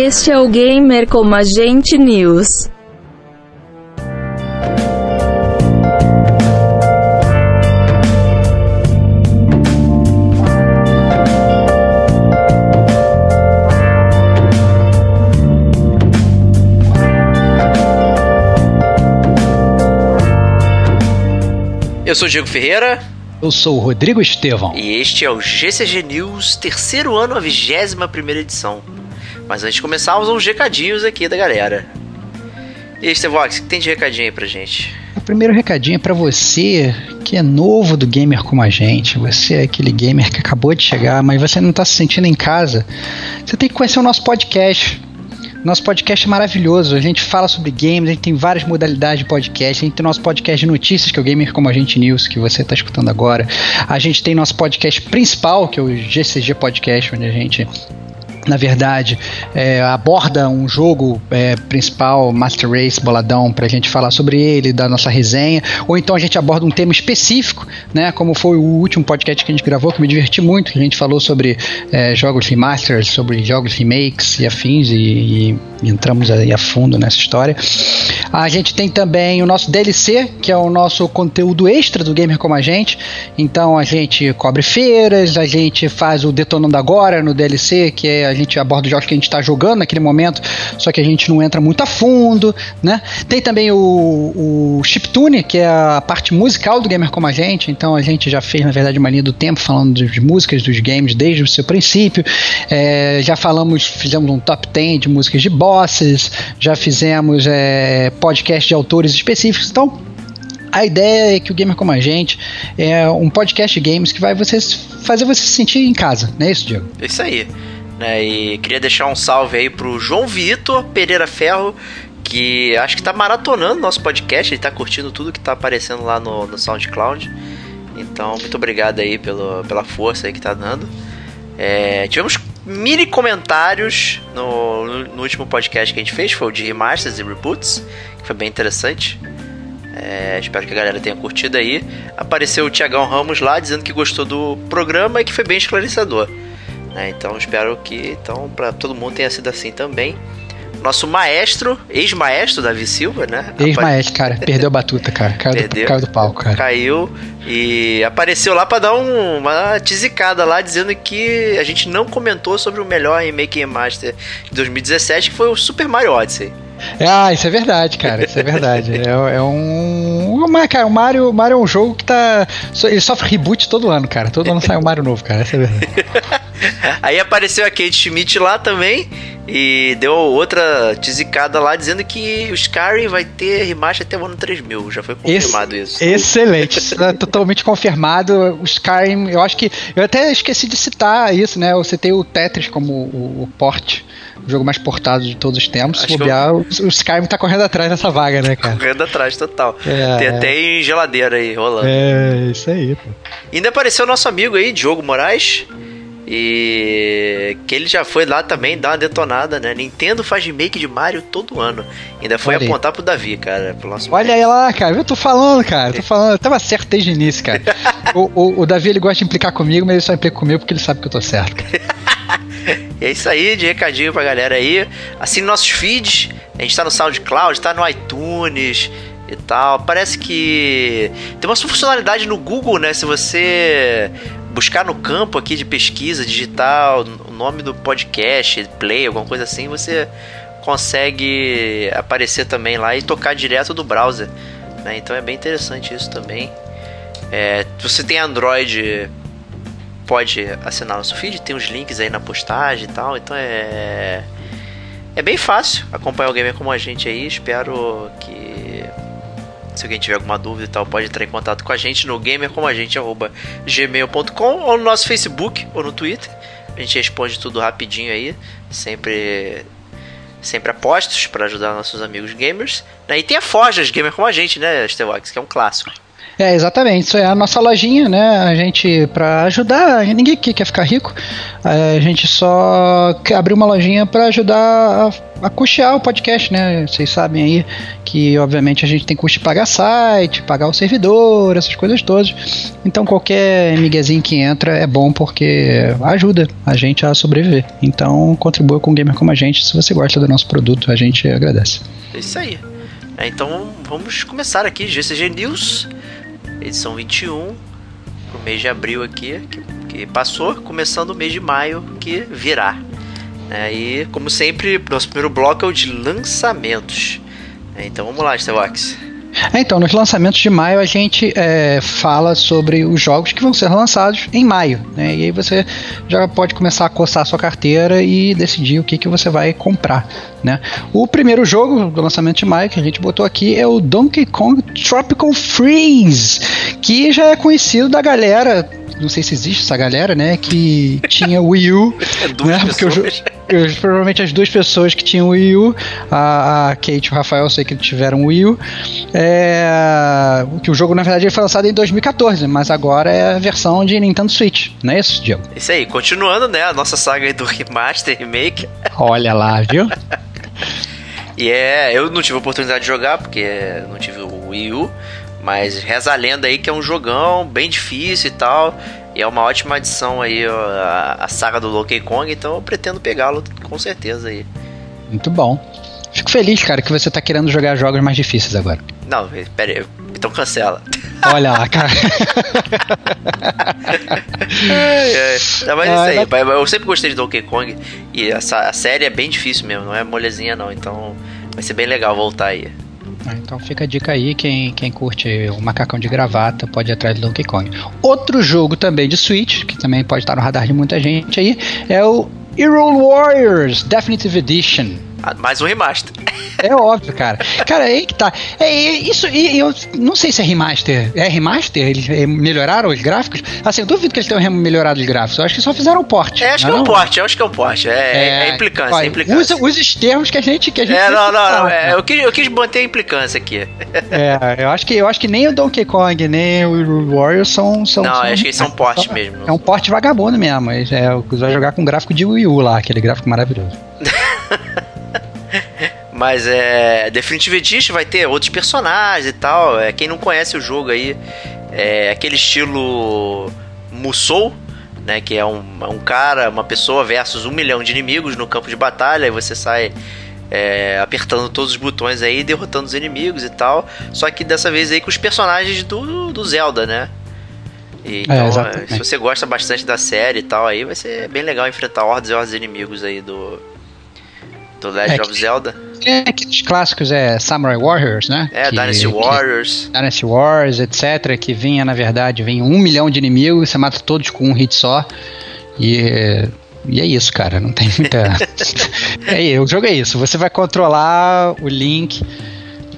Este é o Gamer como Agente News. Eu sou o Diego Ferreira. Eu sou o Rodrigo Estevão. E este é o GCG News, terceiro ano, a vigésima primeira edição. Mas antes de começar, uns recadinhos aqui da galera. E aí, Stevox, o que tem de recadinho aí pra gente? O primeiro recadinho é pra você que é novo do gamer como a gente. Você é aquele gamer que acabou de chegar, mas você não tá se sentindo em casa. Você tem que conhecer o nosso podcast. Nosso podcast é maravilhoso. A gente fala sobre games, a gente tem várias modalidades de podcast. A gente tem nosso podcast de notícias, que é o Gamer Como a Gente News, que você está escutando agora. A gente tem nosso podcast principal, que é o GCG Podcast, onde a gente na verdade, é, aborda um jogo é, principal, Master Race, boladão, para a gente falar sobre ele, dar nossa resenha, ou então a gente aborda um tema específico, né, como foi o último podcast que a gente gravou, que me diverti muito, que a gente falou sobre é, jogos remasters, sobre jogos remakes e afins, e, e, entramos aí a fundo nessa história. A gente tem também o nosso DLC, que é o nosso conteúdo extra do Gamer Como a Gente, então a gente cobre feiras, a gente faz o Detonando Agora no DLC, que é a gente aborda os jogos que a gente está jogando naquele momento, só que a gente não entra muito a fundo, né? Tem também o, o Chiptune, que é a parte musical do Gamer Como a Gente, então a gente já fez, na verdade, uma linha do tempo falando de músicas dos games desde o seu princípio, é, já falamos, fizemos um top 10 de músicas de bosses, já fizemos é, podcast de autores específicos, então a ideia é que o Gamer Como a Gente é um podcast de games que vai fazer você se sentir em casa, não é isso, Diego? É isso aí. Né? E queria deixar um salve aí pro João Vitor Pereira Ferro, que acho que tá maratonando nosso podcast, ele tá curtindo tudo que tá aparecendo lá no, no SoundCloud. Então, muito obrigado aí pelo, pela força aí que tá dando. É, tivemos mini comentários no, no, último podcast que a gente fez, foi o de remasters e reboots, que foi bem interessante. É, espero que a galera tenha curtido aí. Apareceu o Tiagão Ramos lá dizendo que gostou do programa e que foi bem esclarecedor. Né? Então espero que então para todo mundo tenha sido assim também. Nosso maestro, ex-maestro Davi Silva, né? Ex-maestro, cara, perdeu a batuta, cara. Caiu, perdeu, do, caiu do palco, cara. Caiu e apareceu lá para dar um, uma tizicada lá, dizendo que a gente não comentou sobre o melhor remake Master de 2017, que foi o Super Mario Odyssey. Ah, isso é verdade, cara. Isso é verdade. é, é um. Uma, cara, o Mario, Mario é um jogo que tá. Ele sofre reboot todo ano, cara. Todo ano sai um Mario novo, cara. Isso é verdade. Aí apareceu a Kate Schmidt lá também. E deu outra tizicada lá dizendo que o Skyrim vai ter remaster até o ano 3000. Já foi confirmado Ex isso. Excelente. Tá totalmente confirmado. O Skyrim, eu acho que. Eu até esqueci de citar isso, né? Eu citei o Tetris como o, o porte o jogo mais portado de todos os tempos. Se bobear, eu... o, Skyrim tá correndo atrás dessa vaga, né, cara? Correndo atrás, total. É, Tem até em geladeira aí rolando. É, isso aí. Pô. Ainda apareceu o nosso amigo aí, Diogo Moraes. E que ele já foi lá também dar uma detonada, né? Nintendo faz remake de Mario todo ano. Ainda foi Olha apontar aí. pro Davi, cara. Pro nosso Olha aí lá, cara. Eu tô falando, cara. Tô falando. Eu tava certo desde o início, cara. o, o, o, Davi ele gosta de implicar comigo, mas ele só implica comigo porque ele sabe que eu tô certo. e é isso aí, de recadinho pra galera aí. Assine nossos feeds. A gente tá no SoundCloud, tá no iTunes e tal. Parece que tem uma funcionalidade no Google, né? Se você buscar no campo aqui de pesquisa digital o nome do podcast, play, alguma coisa assim, você consegue aparecer também lá e tocar direto do browser. Né? Então é bem interessante isso também. É, se você tem Android, pode assinar nosso feed, tem os links aí na postagem e tal, então é. É bem fácil acompanhar o gamer como a gente aí. Espero que se alguém tiver alguma dúvida e tal, pode entrar em contato com a gente no gamercomagente.gmail.com ou no nosso Facebook ou no Twitter. A gente responde tudo rapidinho aí, sempre sempre apostos para ajudar nossos amigos gamers. E tem a Forjas Gamer como a gente, né, Stevox, que é um clássico. É, exatamente. Isso é a nossa lojinha, né? A gente, para ajudar, ninguém aqui quer ficar rico. A gente só abriu uma lojinha para ajudar a, a custear o podcast, né? Vocês sabem aí que, obviamente, a gente tem custo de pagar site, pagar o servidor, essas coisas todas. Então, qualquer miguezinho que entra é bom porque ajuda a gente a sobreviver. Então, contribua com um gamer como a gente. Se você gosta do nosso produto, a gente agradece. É isso aí. É, então, vamos começar aqui, GCG News edição 21, pro mês de abril aqui, que, que passou, começando o mês de maio, que virá. É, e, como sempre, nosso primeiro bloco é o de lançamentos. É, então vamos lá, Stevox. É, então, nos lançamentos de maio a gente é, fala sobre os jogos que vão ser lançados em maio. Né? E aí você já pode começar a coçar a sua carteira e decidir o que, que você vai comprar. Né? O primeiro jogo do lançamento de maio que a gente botou aqui é o Donkey Kong Tropical Freeze, que já é conhecido da galera não sei se existe essa galera, né? Que tinha Wii U. É duas né, porque pessoas. Eu, eu, provavelmente as duas pessoas que tinham o Wii U, a, a Kate e o Rafael, eu sei que tiveram Wii U. É, que o jogo, na verdade, foi lançado em 2014, mas agora é a versão de Nintendo Switch, não é isso, Diego? Isso aí, continuando, né? A nossa saga do remaster, remake. Olha lá, viu? e é, eu não tive a oportunidade de jogar, porque não tive o Wii U. Mas reza a lenda aí que é um jogão bem difícil e tal. E é uma ótima adição aí a, a saga do Donkey Kong, então eu pretendo pegá-lo com certeza aí. Muito bom. Fico feliz, cara, que você tá querendo jogar jogos mais difíceis agora. Não, pera aí, então cancela. Olha lá, cara. é, é. Não, mas ah, isso aí, eu sempre gostei de Donkey Kong e essa, a série é bem difícil mesmo, não é molezinha não, então vai ser bem legal voltar aí. Ah, então fica a dica aí, quem, quem curte o macacão de gravata pode ir atrás do Donkey Kong. Outro jogo também de Switch, que também pode estar no radar de muita gente aí, é o Hero Warriors Definitive Edition. Ah, mais um remaster. É óbvio, cara. Cara, aí que tá. É, isso, e eu não sei se é remaster. É remaster? Eles é, melhoraram os gráficos? Assim, eu duvido que eles tenham melhorado os gráficos. Eu acho que só fizeram o porte. É, acho que é um porte, acho que é um porte. É, é, é implicância, olha, é implicância. Usa, usa os termos que a gente. Que a gente é, não, não, não. É, eu, quis, eu quis manter a implicância aqui. É, eu acho que, eu acho que nem o Donkey Kong, nem o Warriors são. são não, são, acho que eles são portes mesmo. É um porte vagabundo mesmo. Mas é, você vai jogar com gráfico de Wii U lá, aquele gráfico maravilhoso. Mas é. Definitive Edition vai ter outros personagens e tal. É, quem não conhece o jogo aí, é aquele estilo Musou, né? Que é um, um cara, uma pessoa versus um milhão de inimigos no campo de batalha. E você sai é, apertando todos os botões aí, derrotando os inimigos e tal. Só que dessa vez aí com os personagens do, do Zelda, né? E, é, então, é, se você gosta bastante da série e tal, aí vai ser bem legal enfrentar hordas e hordas de inimigos aí do, do Legend é, of Zelda. É aqueles clássicos, é Samurai Warriors, né? É, que, Dynasty Warriors. Dynasty Wars, etc. Que vinha, na verdade, vem um milhão de inimigos, você mata todos com um hit só. E, e é isso, cara. Não tem muita. é, o jogo é isso. Você vai controlar o Link,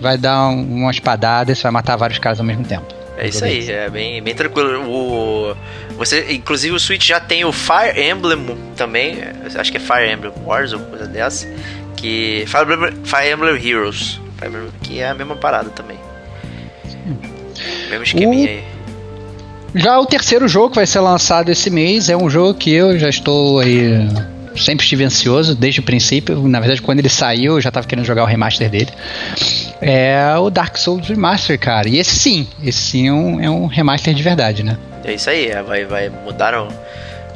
vai dar uma espadada e você vai matar vários caras ao mesmo tempo. É isso aí, é bem, bem tranquilo. O, você, inclusive o Switch já tem o Fire Emblem também, acho que é Fire Emblem Wars ou coisa dessa, que Fire Emblem, Fire Emblem Heroes, Fire Emblem, que é a mesma parada também. Mesmo esqueminha o... aí. Já o terceiro jogo que vai ser lançado esse mês é um jogo que eu já estou aí sempre estive ansioso desde o princípio. Na verdade, quando ele saiu, eu já estava querendo jogar o remaster dele. É o Dark Souls Remaster, cara. E esse sim, esse sim é um, é um remaster de verdade, né? É isso aí, é, vai, vai mudaram.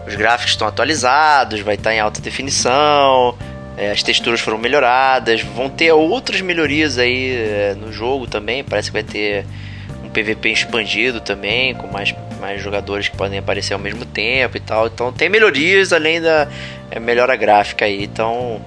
Os gráficos estão atualizados, vai estar em alta definição, é, as texturas foram melhoradas, vão ter outras melhorias aí é, no jogo também. Parece que vai ter um PVP expandido também, com mais, mais jogadores que podem aparecer ao mesmo tempo e tal. Então tem melhorias além da é, melhora gráfica aí. Então,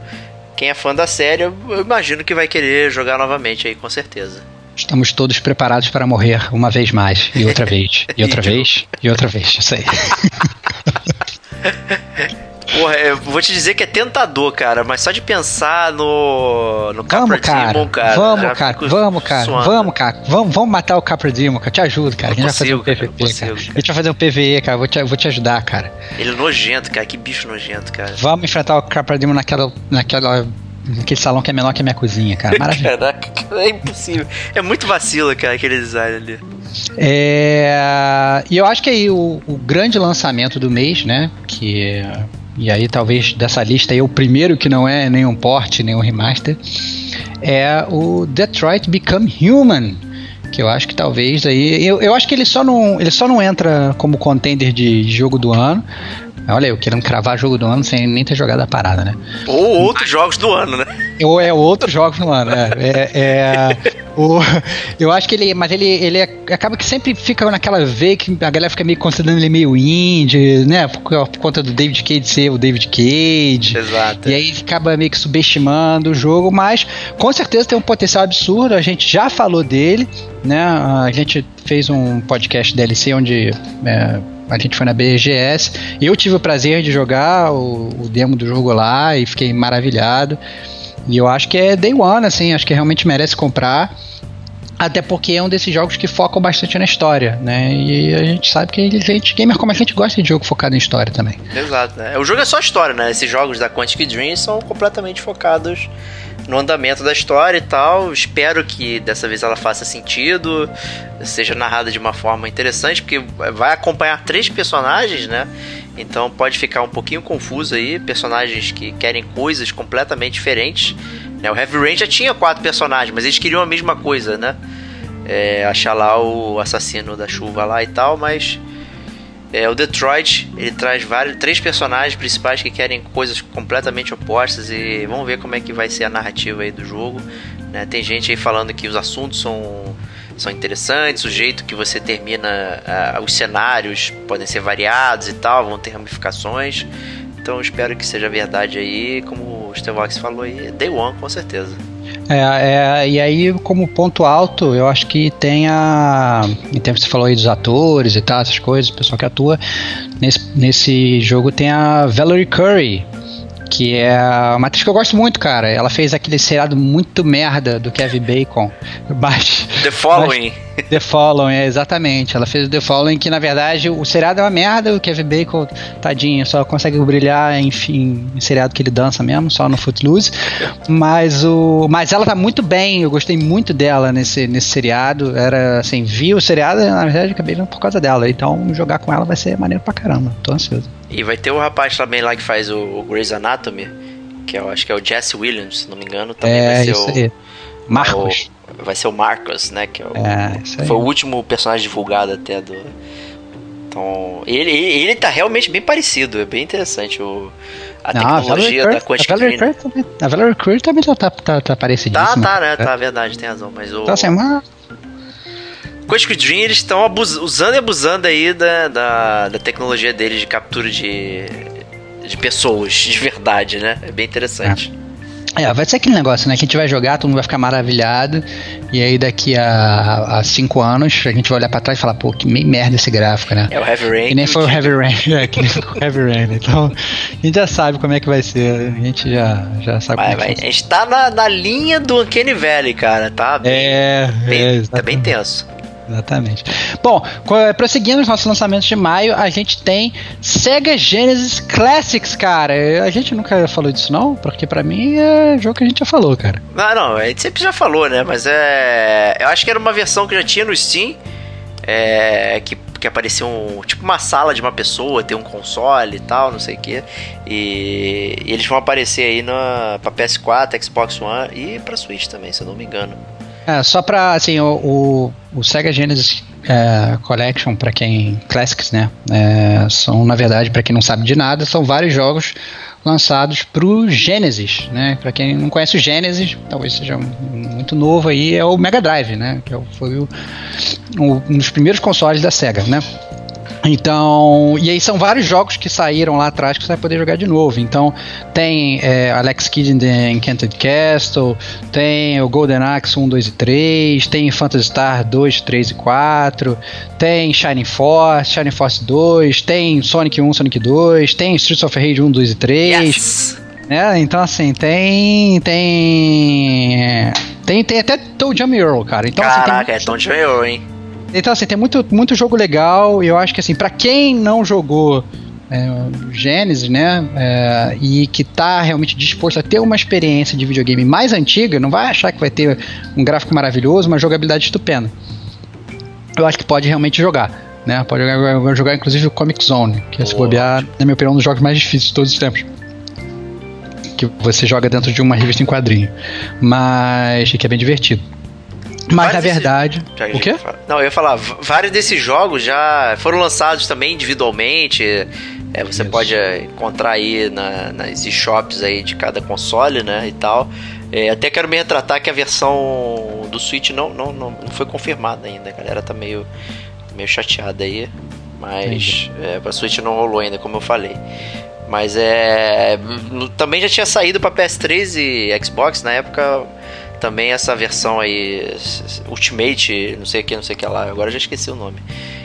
quem é fã da série, eu, eu imagino que vai querer jogar novamente aí, com certeza. Estamos todos preparados para morrer uma vez mais, e outra vez, e outra vez, e outra vez, isso aí. Porra, eu vou te dizer que é tentador, cara, mas só de pensar no. no vamos, cara, Demon, cara. Vamos, cara, vamos, cara. Suando. Vamos, cara. Vamos, vamos matar o Capra Demon, cara. Te ajudo, cara. a gente consigo, vai fazer um PVP, cara. Consigo, cara. A gente vai fazer um PVE, cara. Vou te, vou te ajudar, cara. Ele é nojento, cara. Que bicho nojento, cara. Vamos enfrentar o Capra Demon naquela. naquela Aquele salão que é menor que a minha cozinha, cara. Maravilha. Caraca, é impossível. É muito vacilo, cara, aquele design ali. É, e eu acho que aí o, o, grande lançamento do mês, né? Que e aí talvez dessa lista aí o primeiro que não é nenhum port, nenhum remaster, é o Detroit Become Human, que eu acho que talvez aí eu, eu acho que ele só não ele só não entra como contender de jogo do ano Olha, eu querendo cravar jogo do ano sem nem ter jogado a parada, né? Ou outros jogos do ano, né? Ou é outros jogos do ano, né? É, é, o, eu acho que ele. Mas ele, ele acaba que sempre fica naquela veia que a galera fica meio considerando ele meio indie, né? Por, por, conta do David Cage ser o David Cage. Exato. E aí acaba meio que subestimando o jogo, mas com certeza tem um potencial absurdo. A gente já falou dele, né? A gente fez um podcast DLC onde. É, a gente foi na BGS. Eu tive o prazer de jogar o, o demo do jogo lá e fiquei maravilhado. E eu acho que é day one, assim, acho que realmente merece comprar. Até porque é um desses jogos que focam bastante na história, né? E a gente sabe que a gente, gamer como a gente gosta de jogo focado em história também. Exato, né? O jogo é só história, né? Esses jogos da Quantic Dream são completamente focados no andamento da história e tal. Espero que dessa vez ela faça sentido, seja narrada de uma forma interessante, porque vai acompanhar três personagens, né? Então pode ficar um pouquinho confuso aí, personagens que querem coisas completamente diferentes. Né? O Heavy Rain já tinha quatro personagens, mas eles queriam a mesma coisa, né? É, achar lá o assassino da chuva lá e tal, mas é, o Detroit ele traz vários, três personagens principais que querem coisas completamente opostas e vamos ver como é que vai ser a narrativa aí do jogo. Né? Tem gente aí falando que os assuntos são, são interessantes, o jeito que você termina os cenários podem ser variados e tal, vão ter ramificações. Então espero que seja verdade aí, como o Stevox falou aí, Day One com certeza. É, é, e aí, como ponto alto, eu acho que tem a. Em tempo você falou aí dos atores e tal, essas coisas, o pessoal que atua. Nesse, nesse jogo tem a Valerie Curry, que é uma atriz que eu gosto muito, cara. Ela fez aquele seriado muito merda do Kevin Bacon. The Following. The Following, é, exatamente. Ela fez o The Following, que na verdade o seriado é uma merda. O Kevin Bacon, tadinho, só consegue brilhar, enfim, em seriado que ele dança mesmo, só no Footloose. Mas, o, mas ela tá muito bem, eu gostei muito dela nesse, nesse seriado. Era assim, vi o seriado, na verdade, acabei vendo por causa dela. Então jogar com ela vai ser maneiro pra caramba. Tô ansioso. E vai ter o rapaz também lá que faz o, o Grey's Anatomy, que eu acho que é o Jesse Williams, se não me engano, também é, vai ser isso o. Aí. Marcos. O, vai ser o Marcos, né? Que é, o, é foi o último personagem divulgado até do. Então. Ele, ele, ele tá realmente bem parecido, é bem interessante o, a não, tecnologia a da Quantic Dream. A Valerie também tá, tá, tá, tá parecidíssima. Tá, tá, né? Tá, verdade, tem razão. Mas o. Então, assim, uma, Quantic Dream eles estão usando e abusando aí da, da, da, tecnologia deles de captura de, de pessoas de verdade, né? É bem interessante. É. é. vai ser aquele negócio, né? Que a gente vai jogar, todo mundo vai ficar maravilhado. E aí daqui a, a cinco anos a gente vai olhar pra trás e falar, pô, que meio merda esse gráfico, né? É o Heavy Rain. Que nem foi o Heavy Rain, é, que nem foi o Heavy Rain. Então, a gente já sabe como é que vai ser. A gente já, já sabe vai, como vai. É A gente tá na, na linha do Uncanny Valley, cara, tá? Bem, é, bem, é, tá bem tenso. Exatamente. Bom, prosseguindo os nossos lançamentos de maio, a gente tem Sega Genesis Classics, cara. A gente nunca falou disso, não? Porque para mim é jogo que a gente já falou, cara. Não, não, a gente sempre já falou, né? Mas é. Eu acho que era uma versão que já tinha no Steam. É, que, que aparecia um, tipo uma sala de uma pessoa, ter um console e tal, não sei o que. E, e, eles vão aparecer aí na, pra PS4, Xbox One e pra Switch também, se eu não me engano. É, só pra, assim, o, o, o Sega Genesis é, Collection, para quem. Classics, né? É, são, na verdade, para quem não sabe de nada, são vários jogos lançados pro Genesis, né? Para quem não conhece o Genesis, talvez seja muito novo aí, é o Mega Drive, né? Que é foi o, o, um dos primeiros consoles da Sega, né? Então, e aí são vários jogos que saíram lá atrás que você vai poder jogar de novo. Então, tem é, Alex Kidd in the Enchanted Castle, tem o Golden Axe 1, 2 e 3, tem Phantasy Star 2, 3 e 4, tem Shining Force, Shining Force 2, tem Sonic 1, Sonic 2, tem Streets of Rage 1, 2 e 3. Yes! É, então assim, tem. Tem. Tem, tem até Toe Jam Earl, cara. Então, Caraca, assim, é Tom Earl, hein? Então, assim, tem muito, muito jogo legal. E eu acho que, assim, pra quem não jogou é, Genesis, né? É, e que tá realmente disposto a ter uma experiência de videogame mais antiga, não vai achar que vai ter um gráfico maravilhoso, uma jogabilidade estupenda. Eu acho que pode realmente jogar. Né? Pode jogar, jogar inclusive o Comic Zone, que é se bobear, na minha opinião, um dos jogos mais difíceis de todos os tempos que você joga dentro de uma revista em quadrinho. Mas que é bem divertido. Mas na verdade. Já- o quê? Não, eu ia falar, vários desses jogos já foram lançados também individualmente. É, você Isso. pode é, encontrar aí na, nas shops aí de cada console, né? E tal. É, até quero me retratar que a versão do Switch não, não, não, não foi confirmada ainda. A galera tá meio, meio chateada aí. Mas é, pra Switch não rolou ainda, como eu falei. Mas é. Também já tinha saído pra PS3 e Xbox na época. Também essa versão aí. Ultimate, não sei o que, não sei o que lá. Agora já esqueci o nome.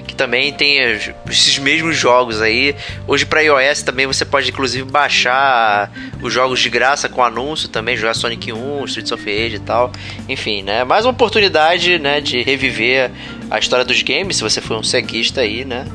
Que também tem es- esses mesmos jogos aí. Hoje pra iOS também você pode inclusive baixar os jogos de graça com anúncio também. Jogar Sonic 1, Streets of Rage e tal. Enfim, né? Mais uma oportunidade, né? De reviver a história dos games. Se você for um ceguista aí, né?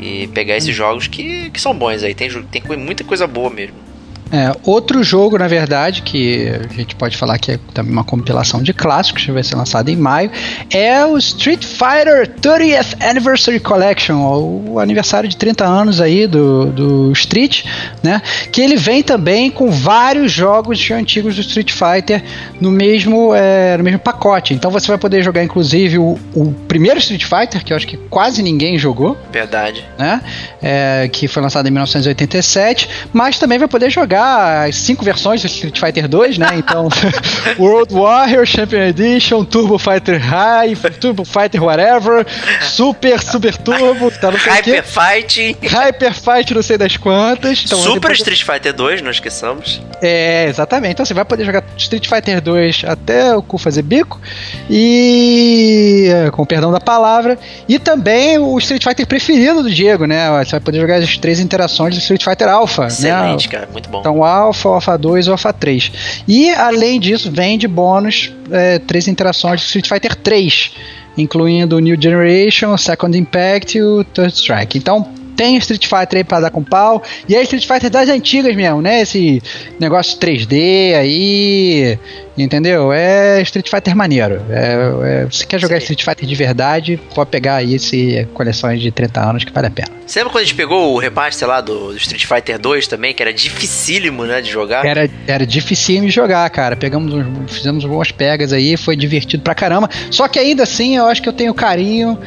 E pegar esses jogos que, que são bons aí. Tem, tem muita coisa boa mesmo. É, outro jogo, na verdade, que a gente pode falar que é também uma compilação de clássicos, que vai ser lançado em maio, é o Street Fighter 30th Anniversary Collection, o aniversário de 30 anos aí do, do Street, né? Que ele vem também com vários jogos antigos do Street Fighter no mesmo, é, no mesmo pacote. Então você vai poder jogar, inclusive, o, o primeiro Street Fighter, que eu acho que quase ninguém jogou, Verdade. né? É, que foi lançado em 1987, mas também vai poder jogar as cinco versões do Street Fighter 2, né? Então, World Warrior, Champion Edition, Turbo Fighter High, Turbo Fighter Whatever, Super, Super Turbo, tá não sei o quê. Hyper Fight. Hyper Fight, não sei das quantas. Então, Super Street Fighter 2, não esqueçamos. É, exatamente. Então você vai poder jogar Street Fighter 2 até o cu fazer bico. E. Com o perdão da palavra. E também o Street Fighter preferido do Diego, né? Você vai poder jogar as três interações do Street Fighter Alpha. Excelente, né? cara. Muito bom. Então, o Alpha, o Alpha 2 e o Alpha 3. E, além disso, vem de bônus é, três interações do Street Fighter 3, incluindo o New Generation, o Second Impact e o Third Strike. Então, tem Street Fighter aí pra dar com pau. E é Street Fighter das antigas mesmo, né? Esse negócio 3D aí. Entendeu? É Street Fighter maneiro. É, é, se quer jogar Sim. Street Fighter de verdade, pode pegar aí esse coleções de 30 anos que vale a pena. Você lembra quando a gente pegou o remaster lá do, Street Fighter 2 também, que era dificílimo, né, de jogar? Era, era difícil de jogar, cara. Pegamos, uns- fizemos boas pegas aí, foi divertido pra caramba. Só que ainda assim, eu acho que eu tenho carinho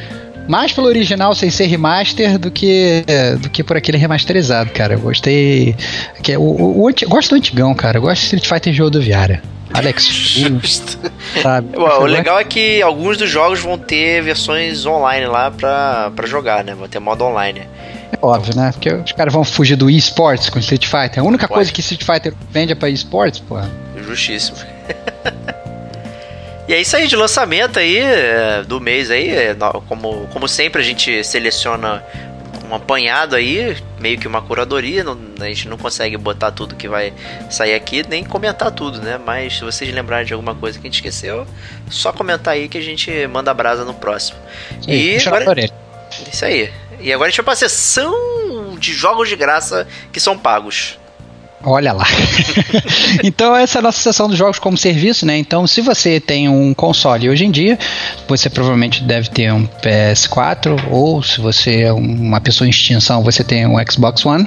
mais pelo original sem ser remaster do que do que por aquele remasterizado, cara. Eu gostei. Que, é o, o, o gosto do antigão, cara. Eu gosto de Street Fighter rodoviária. Alex, Justo. sabe? Ué, o legal é que alguns dos jogos vão ter versões online lá pra, pra jogar, né? Vão ter modo online. É óbvio, né? Porque os caras vão fugir do eSports com Street Fighter. A única Pode. coisa que Street Fighter vende é pra eSports, pô. Justíssimo. e é isso aí de lançamento aí é, do mês aí. é, Como, como sempre a gente seleciona um apanhado aí, meio que uma curadoria. não- a gente não consegue botar tudo que vai sair aqui, nem comentar tudo, né? Mas se vocês lembrarem de alguma coisa que a gente esqueceu, só comentar aí que a gente manda brasa no próximo. E puxa na agora-. Isso aí. E agora a gente vai pra sessão de jogos de graça que são pagos. Olha lá. então essa é a nossa sessão dos jogos como serviço, né? Então se você tem um console hoje em dia, você provavelmente deve ter um PS4 ou se você é uma pessoa em extinção, você tem um Xbox One.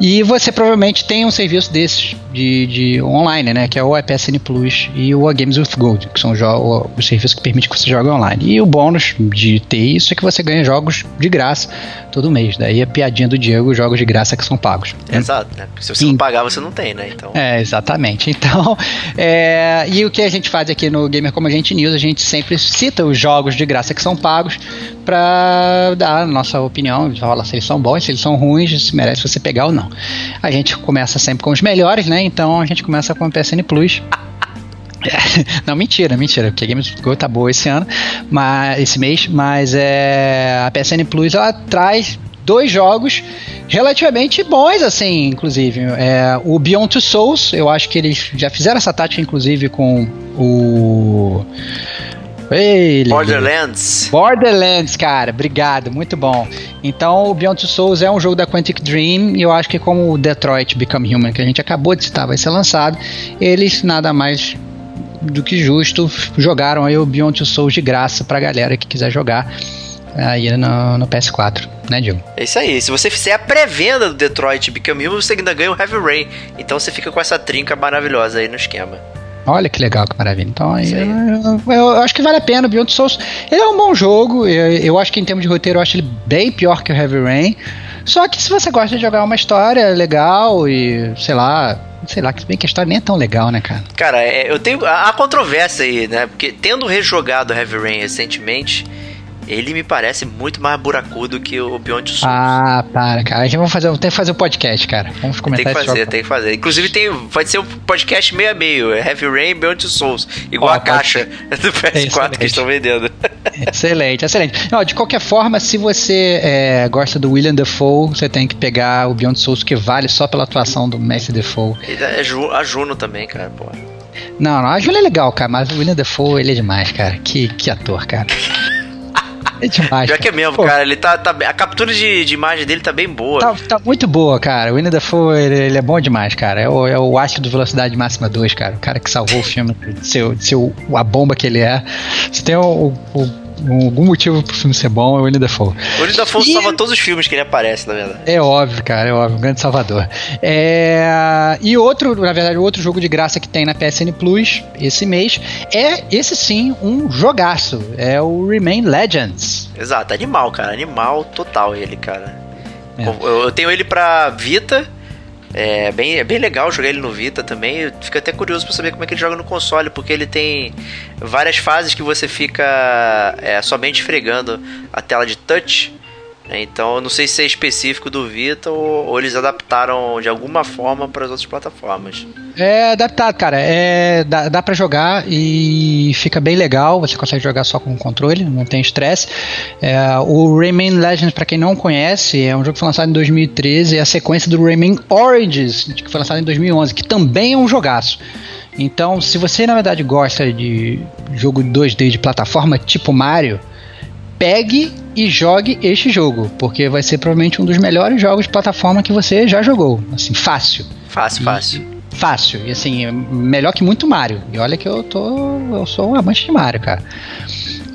E você provavelmente tem um serviço desses de, de online, né? Que é o IPSN Plus e o A Games with Gold, que são os, serviços que permitem que você jogue online. E o bônus de ter isso é que você ganha jogos de graça todo mês. Daí a piadinha do Diego, jogos de graça que são pagos. Exato, né? Porque se você pagar, você não tem, né? Então... É, exatamente. Então, é, e o que a gente faz aqui no Gamer Como a Gente News, a gente sempre cita os jogos de graça que são pagos para dar a nossa opinião, falar se eles são bons, se eles são ruins, se merece você pegar ou não. A gente começa sempre com os melhores, né? Então a gente começa com o PSN Plus. Não, mentira, mentira, porque a Games Go tá boa esse ano, mas esse mês, mas é a PSN Plus ela traz dois jogos relativamente bons, assim, inclusive. É, o Beyond Two Souls, eu acho que eles já fizeram essa tática, inclusive, com o. Ei, Borderlands. Borderlands, cara, obrigado, muito bom. Então, o Beyond Two Souls é um jogo da Quantic Dream e eu acho que como o Detroit Become Human, que a gente acabou de citar, vai ser lançado, eles nada mais do que justo jogaram aí o Beyond Two Souls de graça pra galera que quiser jogar aí no, no PS4, né, Diego? É isso aí. Se você fizer a pré-venda do Detroit Become Human, você ainda ganha o Heavy Rain. Então você fica com essa trinca maravilhosa aí no esquema. Olha que legal, que maravilha. Então, aí, eu, eu, eu, acho que vale a pena. O Beyond Souls ele é um bom jogo. Eu, eu, acho que em termos de roteiro, eu acho ele bem pior que o Heavy Rain. Só que se você gosta de jogar uma história legal e, sei lá, sei lá, que bem que a história nem é tão legal, né, cara? Cara, é, eu tenho a controvérsia aí, né? Porque tendo rejogado Heavy Rain recentemente, ele me parece muito mais buracudo que o Beyond Souls. Ah, para, cara. A gente vai fazer, ter que fazer um podcast, cara. Vamos comentar Tem que fazer, tem que fazer. Inclusive tem, vai ser um podcast meio a meio, é Heavy Rain Beyond Souls, igual oh, a caixa do PS4 que estão vendendo. Excelente, excelente. Não, de qualquer forma, se você é, gosta do William Defoe, você tem que pegar o Beyond Souls, que vale só pela atuação do Messi Defoe. É a Juno também, cara, pô. Não, não, a Juno é legal, cara, mas o William Defoe, ele é demais, cara. Que, que ator, cara. É demais. Pior que é mesmo, Pô. cara. Ele tá, tá, a captura de, de imagem dele tá bem boa. Tá, tá muito boa, cara. O Winnie Dafoe, ele, ele, é bom demais, cara. É o, é o astro do Velocidade Máxima 2, cara. O cara que salvou o filme de ser, de ser a bomba que ele é. Você tem o, o algum motivo pro filme ser bom é o William Dafoe. O William Dafoe e... salva todos os filmes que ele aparece, na verdade. É óbvio, cara, é óbvio, um grande salvador. É... E outro, na verdade, outro jogo de graça que tem na PSN Plus esse mês é, esse sim, um jogaço. É o Remain Legends. Exato, animal, cara, animal total ele, cara. É. Eu tenho ele pra Vita é bem, é bem legal jogar ele no Vita também. Eu fico até curioso para saber como é que ele joga no console, porque ele tem várias fases que você fica é, somente esfregando a tela de touch. Então eu não sei se é específico do Vita ou, ou eles adaptaram de alguma forma para as outras plataformas. É adaptado, cara. É, dá, dá para jogar e fica bem legal. Você consegue jogar só com o controle, não tem estresse. É, o Rayman Legends, para quem não conhece, é um jogo que foi lançado em 2013. É a sequência do Rayman Origins, que foi lançado em 2011, que também é um jogaço. Então, se você na verdade gosta de jogo 2D de plataforma tipo Mario, pegue e jogue este jogo, porque vai ser provavelmente um dos melhores jogos de plataforma que você já jogou. Assim, fácil. Fácil, fácil fácil. E assim, melhor que muito Mario. E olha que eu tô. Eu sou um amante de Mario, cara.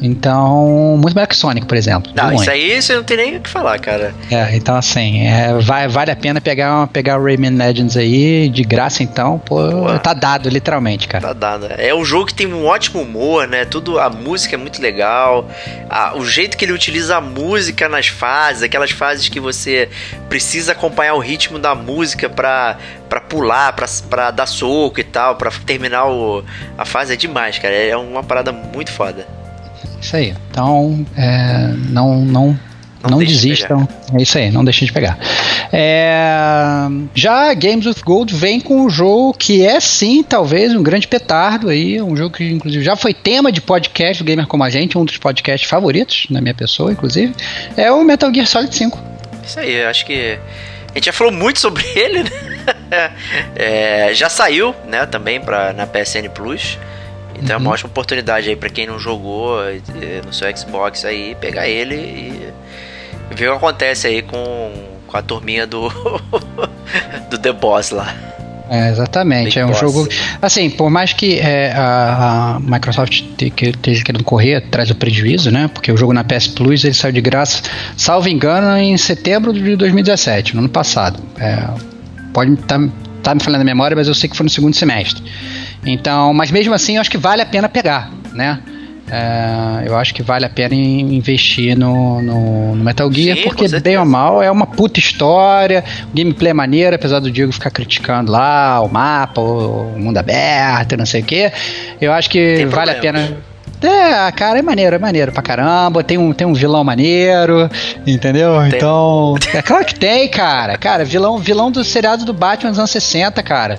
Então, muito melhor que Sonic, por exemplo. Não, isso aí você não tem nem o que falar, cara. É, então assim, é, vai, vale a pena pegar, pegar o Rayman Legends aí, de graça então, pô, pô, tá dado, literalmente, cara. Tá dado. É um jogo que tem um ótimo humor, né? Tudo, a música é muito legal. A, o jeito que ele utiliza a música nas fases, aquelas fases que você precisa acompanhar o ritmo da música pra, pra pular, pra, pra dar soco e tal, pra terminar o, a fase é demais, cara. É uma parada muito foda. Isso aí. Então, é, não, não, não, não desistam. De é isso aí, não deixem de pegar. É, já Games with Gold vem com um jogo que é sim, talvez, um grande petardo aí. Um jogo que, inclusive, já foi tema de podcast do Gamer Como a Gente, um dos podcasts favoritos, na minha pessoa, inclusive. É o Metal Gear Solid 5. Isso aí, acho que. A gente já falou muito sobre ele, né? é, já saiu, né, também pra, na PSN Plus. Então uhum. é uma uhum. ótima oportunidade aí para quem não jogou no seu Xbox aí, pegar ele e ver o que acontece aí com, com a turminha do, do The Boss lá. É, exatamente, Big é um Boss. jogo. Assim, por mais que é, a, a, Microsoft esteja querendo correr atrás do prejuízo, né? Porque o jogo na PS Plus ele saiu de graça, salvo engano, em setembro de 2017, no ano passado. É, pode estar tá, tá me falando a memória, mas eu sei que foi no segundo semestre. Então, mas mesmo assim, eu acho que vale a pena pegar, né? É, eu acho que vale a pena investir no, no, no Metal Gear, Sim, porque bem ou mal é uma puta história, o gameplay é maneiro, apesar do Diego ficar criticando lá o mapa, o mundo aberto, não sei o que. Eu acho que Tem vale a problemas. pena. É, cara, é maneiro, é maneiro pra caramba. Tem um, tem um vilão maneiro, entendeu? Tem. Então. É claro que tem, cara. Cara, vilão, vilão do seriado do Batman dos anos 60, cara.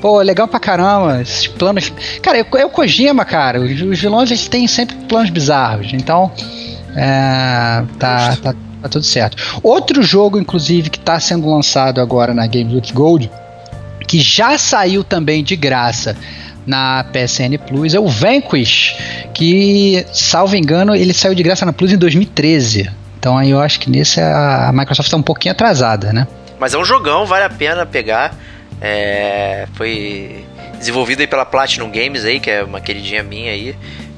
Pô, legal pra caramba. Esses planos. Cara, é o Kojima, cara. Os, os vilões eles têm sempre planos bizarros. Então. É, tá, tá, tá tudo certo. Outro jogo, inclusive, que tá sendo lançado agora na Games with Gold, que já saiu também de graça na PSN Plus é o Vanquish, que, salvo engano, ele saiu de graça na Plus em 2013. Então aí eu acho que nesse a Microsoft está um pouquinho atrasada, né? Mas é um jogão, vale a pena pegar. É, foi desenvolvido aí pela Platinum Games aí, que é uma queridinha minha aí.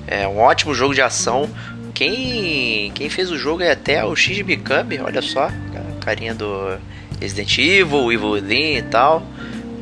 É um ótimo jogo de ação. Quem, quem fez o jogo é até o Shinji Mikami, olha só, carinha do Resident Evil, Evil Within e tal.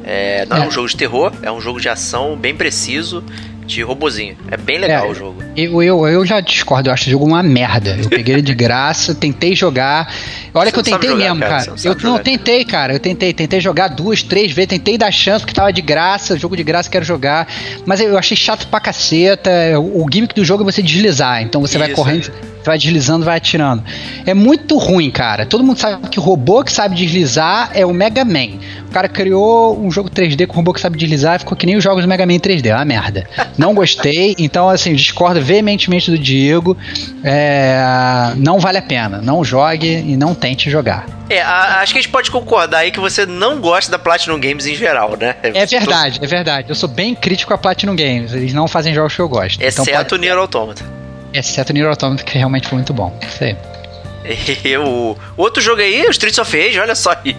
É, não é. É. um jogo de terror, é um jogo de ação bem preciso, de robozinho. É bem legal É. o jogo. Eu, eu, eu já discordo, eu acho o jogo uma merda. Eu peguei ele de graça, tentei jogar. Olha Você que eu tentei jogar, mesmo, cara, cara. não eu não jogar, tentei, cara. Eu tentei, tentei jogar duas, três vezes, tentei dar chance porque tava de graça, jogo de graça, quero jogar. Mas eu achei chato pra caceta. O, o gimmick do jogo é você deslizar. Então você vai Isso, correndo, é. você vai deslizando, vai atirando. É muito ruim, cara. Todo mundo sabe que o robô que sabe deslizar é o Mega Man. O cara criou um jogo 3D com robô que sabe deslizar e ficou que nem os jogos do Mega Man 3D. É uma merda. Não gostei, então assim, discordo veementemente do Diego. É, não vale a pena. Não jogue e não tente jogar. É, a- acho que a gente pode concordar aí que você não gosta da Platinum Games em geral, né? É verdade, é verdade. Eu sou bem crítico a Platinum Games. Eles não fazem jogos que eu gosto. Então Exceto o pode- Nier Automata. exceto o Nier Automata, que realmente foi muito bom. Isso aí. O outro jogo aí, o Streets of Rage, olha só aí.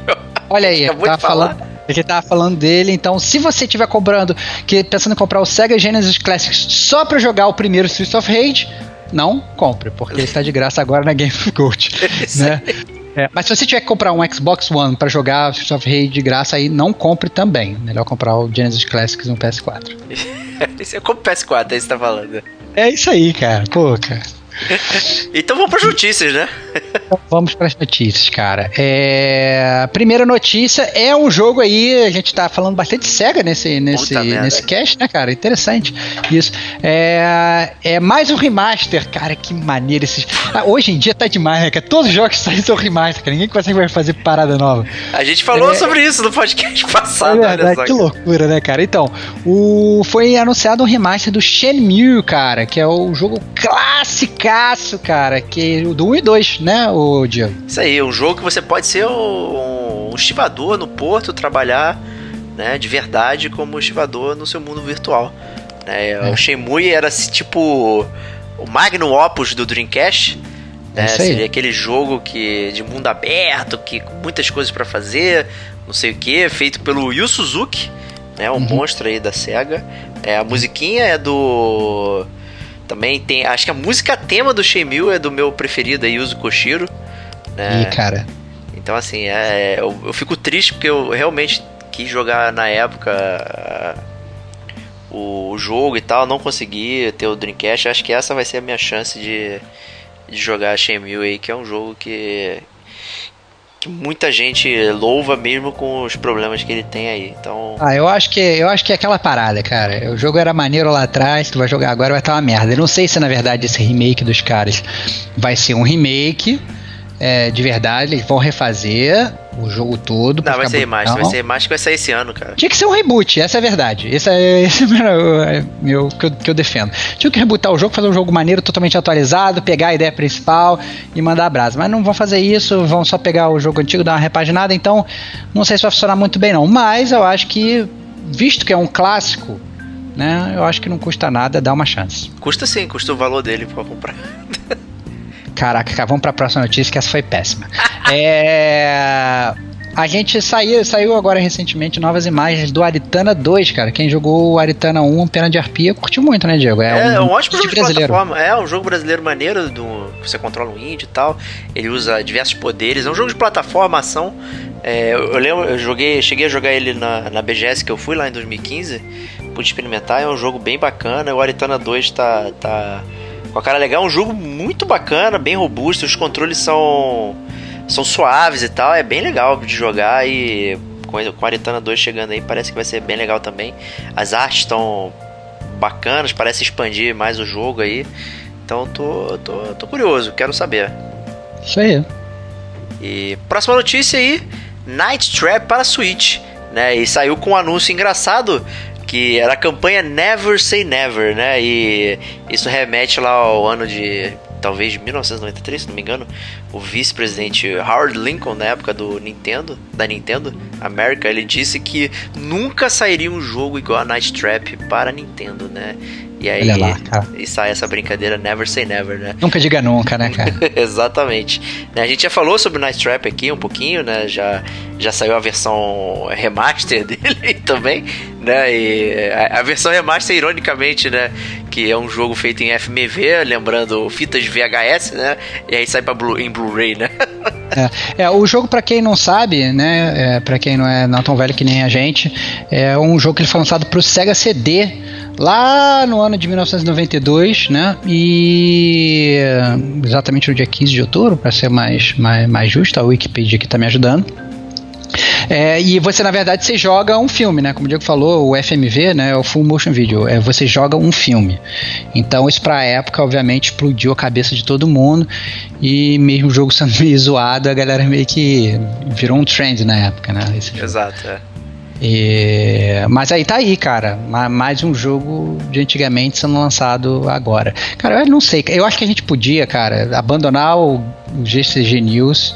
Olha aí, tá falando. Ele tava falando dele, então se você estiver comprando, que pensando em comprar o Sega Genesis Classics só pra jogar o primeiro Streets of Rage, não compre, porque ele está de graça agora na Game of Gold, né? É, mas se você tiver que comprar um Xbox One pra jogar Streets of Rage de graça aí, não compre também. Melhor comprar o Genesis Classics no PS4. Isso é como PS4, aí você tá falando. É isso aí, cara. Pô, cara. Então vamos pras notícias, né? Então vamos para as notícias, cara. É, a primeira notícia é um jogo aí, a gente tá falando bastante de SEGA nesse, nesse, Puta merda. nesse cast, né, cara? Interessante isso. É, é mais um remaster, cara, que maneiro esses. Ah, hoje em dia tá demais, né, cara? Todos os jogos que saem são remaster, cara. Ninguém consegue fazer parada nova. A gente falou É. sobre isso no podcast É passado, olha verdade, que loucura, né, cara? Então, o, foi anunciado um remaster do Shenmue, cara, que é o jogo classicaço, cara, que o do 1 e 2, né, o Diego? Isso aí, um jogo que você pode ser um, um estivador no porto, trabalhar né, de verdade como estivador no seu mundo virtual. né? É. O Shenmue era tipo o magnum opus do Dreamcast. É Né? aí. Seria aquele jogo que de mundo aberto, que com muitas coisas pra fazer, não sei o que, feito pelo Yu Suzuki, né, um Uhum. monstro aí da Sega. É, a musiquinha é do também tem, acho que a música tema do Shenmue é do meu preferido, é Yuzo Koshiro. né? Ih, cara. Então, assim, é, eu, eu fico triste porque eu realmente quis jogar na época ah, o jogo e tal, não consegui ter o Dreamcast. Acho que essa vai ser a minha chance de, de jogar Shenmue aí, que é um jogo que, que muita gente louva mesmo com os problemas que ele tem aí. Então, Ah, eu acho que eu acho que é aquela parada, cara. O jogo era maneiro lá atrás, tu vai jogar agora vai estar uma merda. Eu não sei se na verdade esse remake dos caras vai ser um remake é, de verdade, eles vão refazer o jogo todo. não, vai ser remaster, bonitão. vai ser remaster que vai sair esse ano, cara. Tinha que ser um reboot, essa é a verdade. Esse é, esse é o meu, é meu- que, eu, que eu defendo. Tinha que rebootar o jogo, fazer um jogo maneiro, totalmente atualizado, pegar a ideia principal e mandar abraço. Mas não vão fazer isso, vão só pegar o jogo antigo, dar uma repaginada. Então, não sei se vai funcionar muito bem, não. Mas eu acho que, visto que é um clássico, né, eu acho que não custa nada dar uma chance. Custa sim, custa o valor dele pra comprar. Caraca, cara, vamos pra próxima notícia, que essa foi péssima. é. A gente saiu, saiu agora recentemente novas imagens do Aritana 2, cara. Quem jogou o Aritana 1, Pena de Arpia, curtiu muito, né, Diego? É, um, ótimo jogo de brasileiro. plataforma. É um jogo brasileiro maneiro, do, que você controla um índio e tal. Ele usa diversos poderes. É um jogo de plataforma, ação. É, eu, eu lembro, eu joguei, cheguei a jogar ele na, na BGS que eu fui lá em 2015. Pude experimentar, é um jogo bem bacana. O Aritana 2 tá, tá com a cara legal. É um jogo muito bacana, bem robusto. Os controles são, são suaves e tal. É bem legal de jogar e com a Aretana 2 chegando aí, parece que vai ser bem legal também. As artes estão bacanas, parece expandir mais o jogo aí. Então tô, tô, tô curioso, quero saber. Isso aí. E próxima notícia aí, Night Trap para Switch, né? E saiu com um anúncio engraçado que era a campanha Never Say Never, né? E isso remete lá ao ano de talvez de 1993, se não me engano, o vice-presidente Howard Lincoln na época do Nintendo, da Nintendo América, ele disse que nunca sairia um jogo igual a Night Trap para Nintendo, né? E aí lá, e sai essa brincadeira Never Say Never, né? Nunca diga nunca, né, cara? Exatamente. Né, a gente já falou sobre o Night Trap aqui um pouquinho, né? Já, já saiu a versão remaster dele também, né? E a, a versão remaster, ironicamente, né? Que é um jogo feito em FMV, lembrando fitas VHS, né? E aí sai Blu em Blu-ray, né? É, é, o jogo, para quem não sabe, né? É, para quem não é não tão velho que nem a gente, é um jogo que ele foi lançado pro Sega CD lá no ano de 1992, né? E exatamente no dia 15 de outubro, para ser mais, mais, mais justo, a Wikipedia aqui tá me ajudando. É, e você, na verdade, você joga um filme, né? Como o Diego falou, o FMV, né? O Full Motion Video. É, você joga um filme. Então, isso pra época, obviamente, explodiu a cabeça de todo mundo. E mesmo o jogo sendo meio zoado, a galera meio que virou um trend na época, né? Exato, é. E, mas aí tá aí, cara. Mais um jogo de antigamente sendo lançado agora. Cara, eu não sei. Eu acho que a gente podia, cara, abandonar o, o GCG News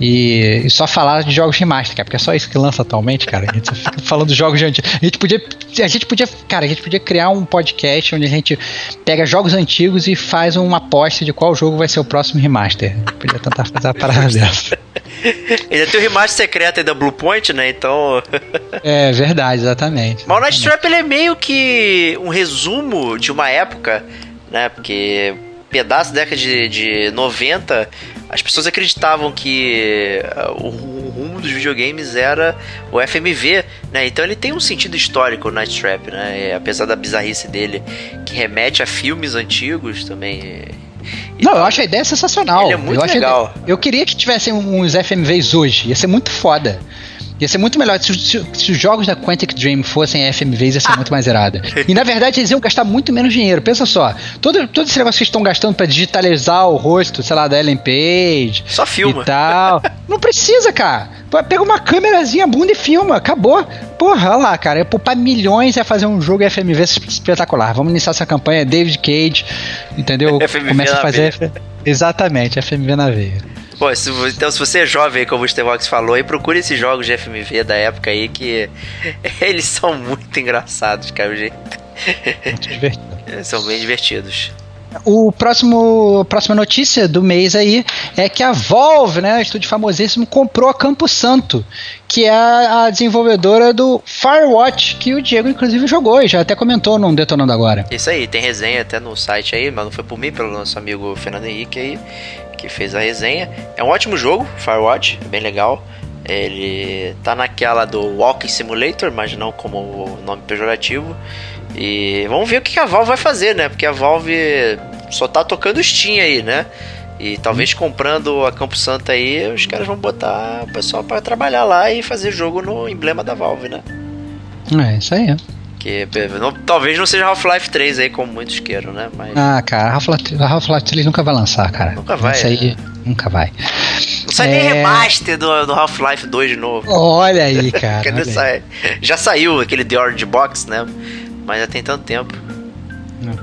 e, e, só falar de jogos remaster, cara, porque é só isso que lança atualmente, cara. A gente só fica falando de jogos de antigos. A gente podia. A gente podia. Cara, a gente podia criar um podcast onde a gente pega jogos antigos e faz uma aposta de qual jogo vai ser o próximo remaster. Podia tentar fazer a parada dessa. Ainda tem o remaster secreto aí da Bluepoint, né? Então. é verdade, exatamente. Mas o Night Trap ele é meio que um resumo de uma época, né? Porque pedaço da década de, de 90, as pessoas acreditavam que uh, o rumo dos videogames era o FMV, né? Então ele tem um sentido histórico, o Night Trap, né? E, apesar da bizarrice dele, que remete a filmes antigos também não, eu acho a ideia sensacional. Ele é muito eu legal. Eu queria que tivessem uns FMVs hoje. Ia ser muito foda. Ia ser muito melhor. Se, se, se, os jogos da Quantic Dream fossem FMVs, ia ser ah. muito mais irada. E na verdade eles iam gastar muito menos dinheiro. Pensa só, todo, todo esse negócio que estão gastando para digitalizar o rosto, sei lá, da Ellen Page. Só filma. E tal. Não precisa, cara. Pega uma câmerazinha, bunda e filma. Acabou. Porra, olha lá, cara. É poupar milhões é fazer um jogo FMV espetacular. Vamos iniciar essa campanha David Cage, entendeu? FMV Começa a fazer. Veia. Exatamente, FMV na veia. Bom, se, então se você é jovem, como o Stevox falou, aí procure esses jogos de FMV da época aí que eles são muito engraçados, cara, gente. Muito divertido. são bem divertidos. O próximo, a próxima notícia do mês aí é que a Valve, né, estúdio famosíssimo, comprou a Campo Santo, que é a, a, desenvolvedora do Firewatch, que o Diego inclusive jogou e já até comentou num Detonando Agora. Isso aí, tem resenha até no site aí, mas não foi por mim, pelo nosso amigo Fernando Henrique aí que fez a resenha. É um ótimo jogo, Firewatch, bem legal. Ele tá naquela do Walking Simulator, mas não como nome pejorativo. E vamos ver o que a Valve vai fazer, né? Porque a Valve só tá tocando Steam aí, né? E talvez comprando a Campo Santa aí, os caras vão botar o pessoal para trabalhar lá e fazer jogo no emblema da Valve, né? É, isso aí. Que não, talvez não seja Half-Life 3 aí, como muitos queiram, né? Mas... Ah, cara, Half-Life Half 3 nunca vai lançar, cara. Nunca vai. Isso aí, é. nunca vai. Não sai é... nem remaster do, do Half-Life 2 de novo. Olha aí, cara. olha sai? Já saiu aquele The Orange Box, né? Mas já tem tanto tempo. Não.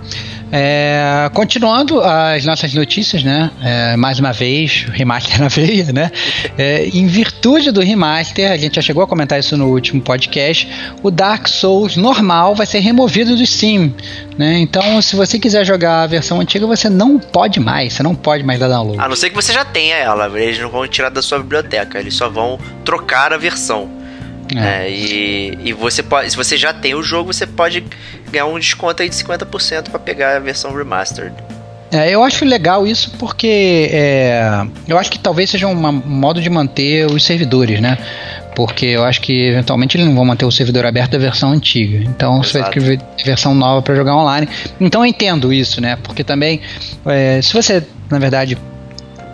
É, continuando as nossas notícias, né? É, mais uma vez, remaster na veia, né? É, em virtude do remaster, a gente já chegou a comentar isso no último podcast, o Dark Souls normal vai ser removido do Steam. Né? Então, se você quiser jogar a versão antiga, você não pode mais, você não pode mais dar download. A não ser que você já tenha ela, eles não vão tirar da sua biblioteca, eles só vão trocar a versão. É. É, e, e você pode, se você já tem o jogo, você pode ganhar um desconto aí de 50% para pegar a versão remastered. É, eu acho legal isso porque é, eu acho que talvez seja um modo de manter os servidores, né? Porque eu acho que eventualmente eles não vão manter o servidor aberto da versão antiga. Então você vai ter que ver versão nova para jogar online. Então eu entendo isso, né? Porque também, é, se você, na verdade,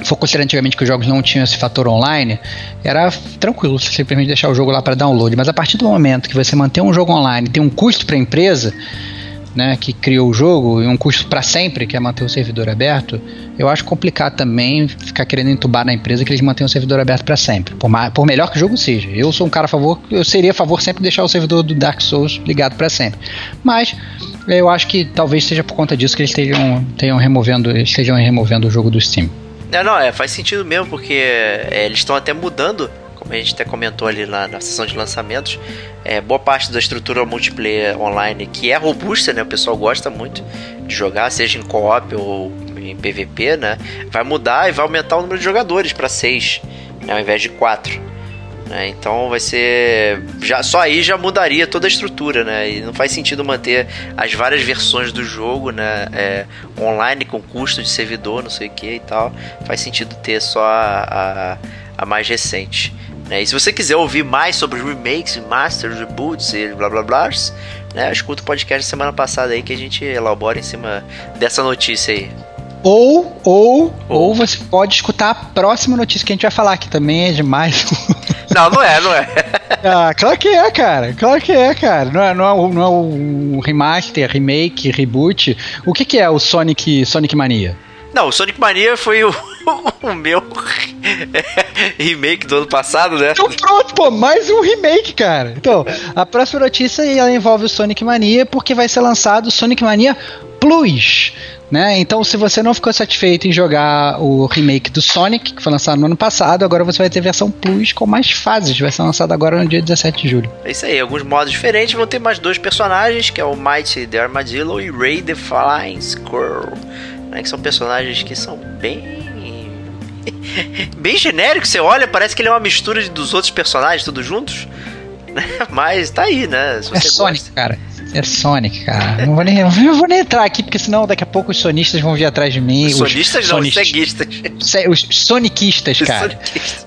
for considerar antigamente que os jogos não tinham esse fator online, era tranquilo você simplesmente deixar o jogo lá para download. Mas a partir do momento que você mantém um jogo online tem um custo para a empresa, né, que criou o jogo e um custo para sempre, que é manter o servidor aberto, eu acho complicado também ficar querendo entubar na empresa que eles mantenham o servidor aberto para sempre. Por, mais, por, melhor que o jogo seja. Eu sou um cara a favor, eu seria a favor sempre de deixar o servidor do Dark Souls ligado para sempre. Mas eu acho que talvez seja por conta disso que eles estejam, estejam removendo, estejam removendo o jogo do Steam. É, não, é, faz sentido mesmo, porque é, eles estão até mudando como a gente até comentou ali na, na sessão de lançamentos, é, boa parte da estrutura multiplayer online que é robusta, né? O pessoal gosta muito de jogar, seja em co-op ou em PVP, né? Vai mudar e vai aumentar o número de jogadores para 6, né, ao invés de 4. Né? Então vai ser. Já, só aí já mudaria toda a estrutura, né? E não faz sentido manter as várias versões do jogo, né? É, online com custo de servidor, não sei o que e tal. Faz sentido ter só a, a, a mais recente. Né? E se você quiser ouvir mais sobre remakes, masters, reboots e blá blá blá, né? escuta o podcast da semana passada aí que a gente elabora em cima dessa notícia aí. Ou, ou, ou, ou você pode escutar a próxima notícia que a gente vai falar, que também é demais. Não, não é, não é. ah, claro que é, cara. Claro que é, cara. Não é, não é, não é um remaster, remake, reboot. O que, que é o Sonic, Sonic Mania? Não, o Sonic Mania foi o, o meu remake do ano passado, né? Então pronto, pô, mais um remake, cara. Então, a próxima notícia ela envolve o Sonic Mania porque vai ser lançado o Sonic Mania Plus. Né? Então, se você não ficou satisfeito em jogar o remake do Sonic, que foi lançado no ano passado, agora você vai ter versão Plus com mais fases. Vai ser lançado agora no dia 17 de julho. É isso aí, alguns modos diferentes. Vão ter mais dois personagens, que é o Mighty the Armadillo e Ray the Flying Squirrel né, que são personagens que são bem bem genéricos. Você olha, parece que ele é uma mistura dos outros personagens, todos juntos. Mas tá aí, né? é Sonic, gosta. cara. É Sonic, cara. Não vou, nem, não vou nem entrar aqui, porque senão daqui a pouco os sonistas vão vir atrás de mim. Os sonistas os não, sonistas. os ceguistas. Os soniquistas, cara.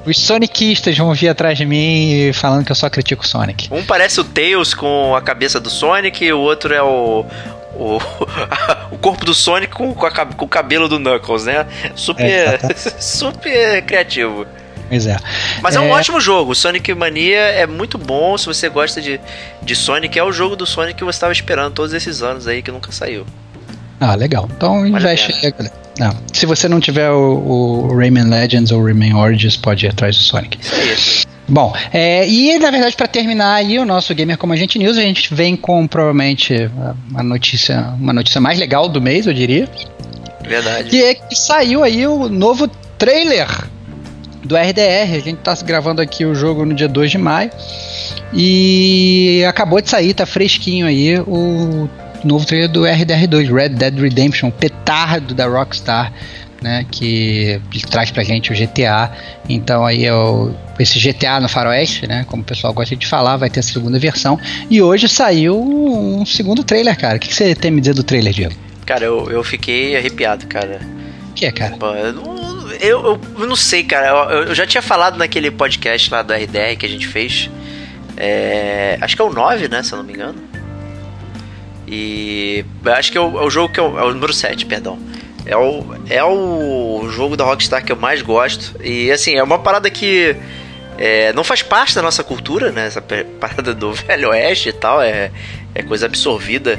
Os soniquistas vão vir atrás de mim falando que eu só critico Sonic. Um parece o Tails com a cabeça do Sonic e o outro é o, o, o corpo do Sonic com, com, a, com o cabelo do Knuckles, né? Super, é, tá, tá. super criativo. Pois é. Mas é, é um ótimo jogo. Sonic Mania é muito bom. Se você gosta de, de Sonic, é o jogo do Sonic que você estava esperando todos esses anos aí que nunca saiu. Ah, legal. Então investe aí, Não, se você não tiver o, o Rayman Legends ou Rayman Origins, pode ir atrás do Sonic. Isso aí. Bom, é, e na verdade para terminar aí o nosso Gamer Como a Gente News, a gente vem com provavelmente uma notícia, uma notícia mais legal do mês, eu diria. Verdade. Que é que saiu aí o novo trailer do RDR. A gente tá gravando aqui o jogo no dia 2 de maio. E acabou de sair, tá fresquinho aí o novo trailer do RDR2, Red Dead Redemption, petardo da Rockstar né, que traz pra gente o GTA. Então aí é o, esse GTA no faroeste, né, como o pessoal gosta de falar, vai ter a segunda versão. E hoje saiu um segundo trailer, cara. O que, que você tem a me dizer do trailer, Diego? Cara, eu, eu fiquei arrepiado, cara. O que é, cara? eu, não, eu, eu, não sei, cara. Eu, eu, já tinha falado naquele podcast lá do RDR que a gente fez. É, acho que é o 9, né, se eu não me engano. E acho que é o, é o jogo que o, é o número 7, perdão. É o, é o jogo da Rockstar que eu mais gosto. E assim, é uma parada que é, não faz parte da nossa cultura, né? Essa parada do Velho Oeste e tal, é, é coisa absorvida.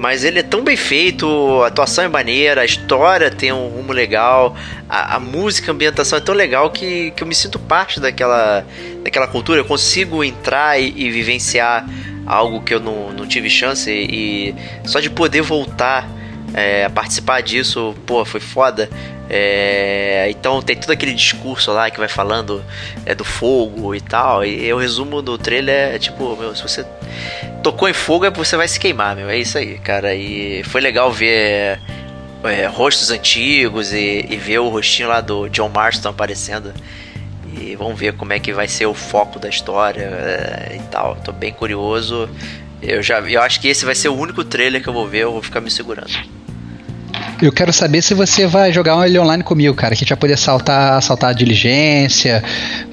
Mas ele é tão bem feito, a atuação é maneira, a história tem um rumo legal, a, a música, a ambientação é tão legal que, que eu me sinto parte daquela, daquela cultura. Eu consigo entrar e, e vivenciar algo que eu não, não tive chance e, e só de poder voltar é, participar disso, pô, foi foda. É, então tem todo aquele discurso lá que vai falando é, do fogo e tal. E o resumo do trailer é tipo, meu, se você tocou em fogo é você vai se queimar, meu. É isso aí, cara. E foi legal ver é, rostos antigos e, e, ver o rostinho lá do John Marston aparecendo. E vamos ver como é que vai ser o foco da história é, e tal. Tô bem curioso. Eu já eu acho que esse vai ser o único trailer que eu vou ver, eu vou ficar me segurando. Eu quero saber se você vai jogar ele online comigo, cara. Que a gente vai poder saltar, assaltar a diligência,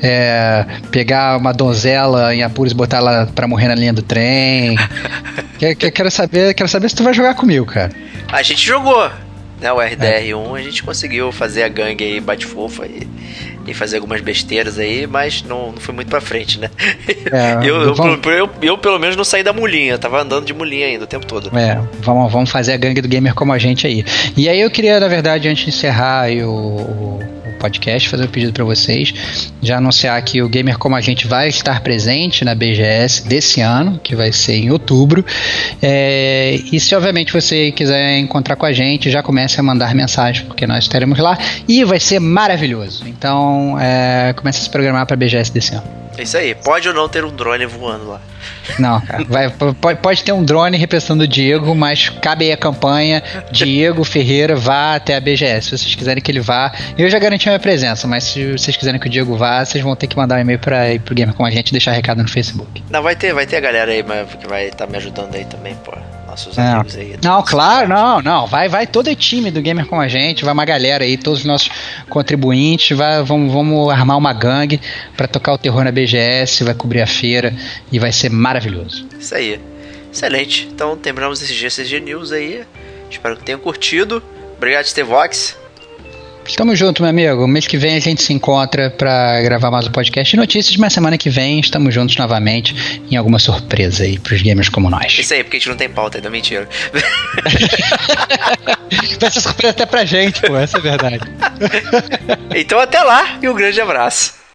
é, pegar uma donzela em apuros e botar ela pra morrer na linha do trem. quero, saber, quero saber se tu vai jogar comigo, cara. A gente jogou, né? O RDR1, a gente conseguiu fazer a gangue aí, bate-fofa e e fazer algumas besteiras aí, mas não, não foi muito pra frente, né? É, eu, eu, vamos... eu, eu, pelo menos, não saí da mulinha, tava andando de mulinha ainda o tempo todo. É, vamos, vamos fazer a gangue do gamer como a gente aí. E aí eu queria, na verdade, antes de encerrar o podcast, fazer um pedido para vocês, já anunciar que o Gamer Como a Gente vai estar presente na BGS desse ano, que vai ser em outubro. É, e se obviamente você quiser encontrar com a gente, já comece a mandar mensagem, porque nós estaremos lá e vai ser maravilhoso. Então, é, comece a se programar para a BGS desse ano. É isso aí, pode ou não ter um drone voando lá. Não, vai, pode, pode ter um drone representando o Diego, mas cabe aí a campanha. Diego Ferreira vá até a BGS. Se vocês quiserem que ele vá, eu já garanti a minha presença, mas se vocês quiserem que o Diego vá, vocês vão ter que mandar um e-mail para ir pro Gamer com a gente deixar recado no Facebook. Não, vai ter, vai ter a galera aí que vai estar tá me ajudando aí também, pô nossos é. amigos aí. Não, claro, não, não. Vai, vai todo o time do Gamer com a gente, vai uma galera aí, todos os nossos contribuintes, vai, vamos, vamos armar uma gangue para tocar o terror na BGS, vai cobrir a feira e vai ser maravilhoso. Isso aí. Excelente. Então terminamos esse GCG News aí. Espero que tenham curtido. Obrigado, Stevox. Tamo junto, meu amigo. Mês que vem a gente se encontra para gravar mais um podcast de notícias, mas semana que vem estamos juntos novamente em alguma surpresa aí pros gamers como nós. Isso aí, porque a gente não tem pauta, ainda mentira. Vai ser surpresa até pra gente, pô, essa é a verdade. então até lá e um grande abraço.